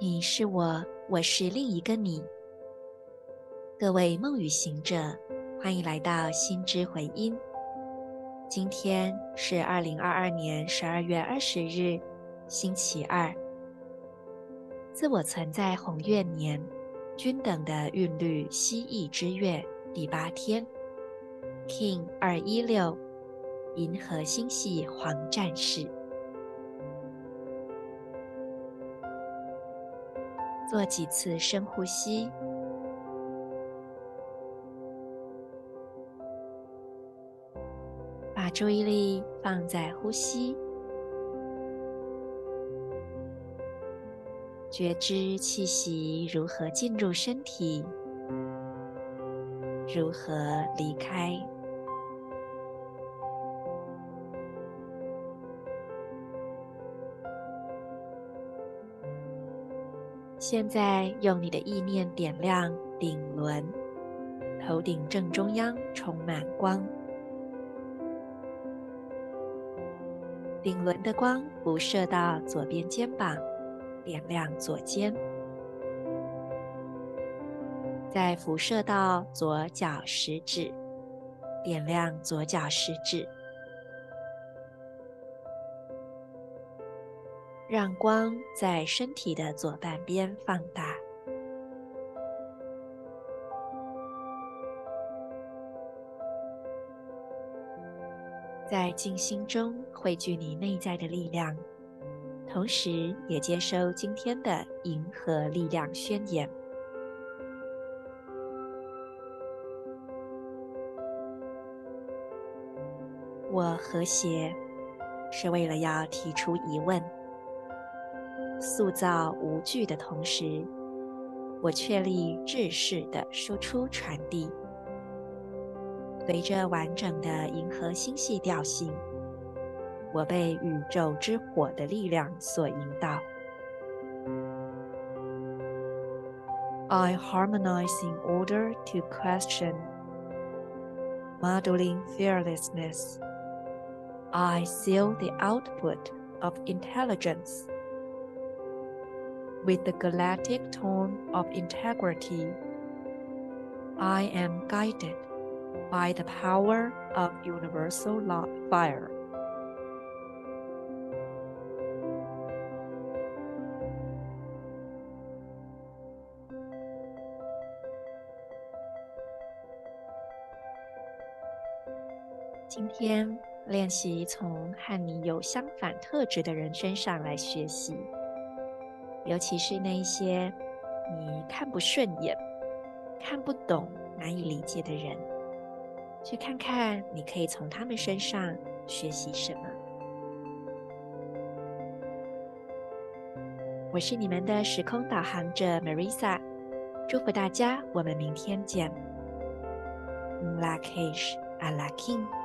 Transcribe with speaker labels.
Speaker 1: 你是我，我是另一个你。各位梦与行者，欢迎来到心之回音。今天是二零二二年十二月二十日，星期二。自我存在红月年，均等的韵律蜥蜴之月第八天，King 二一六，银河星系黄战士。做几次深呼吸，把注意力放在呼吸，觉知气息如何进入身体，如何离开。现在用你的意念点亮顶轮，头顶正中央充满光。顶轮的光辐射到左边肩膀，点亮左肩；再辐射到左脚食指，点亮左脚食指。让光在身体的左半边放大，在静心中汇聚你内在的力量，同时也接收今天的银河力量宣言。我和谐，是为了要提出疑问。塑造无惧的同时，我确立制式的输出传递。随着完整的银河星系调性，我被宇宙之火的力量所引导。I harmonize in order to question, modeling fearlessness. I seal the output of intelligence. With the galactic tone of integrity, I am guided by the power of universal fire. 今天练习从和你有相反特质的人身上来学习。 尤其是那一些你看不顺眼、看不懂、难以理解的人，去看看你可以从他们身上学习什么。我是你们的时空导航者 Marisa，祝福大家，我们明天见。Lakesh Alakin。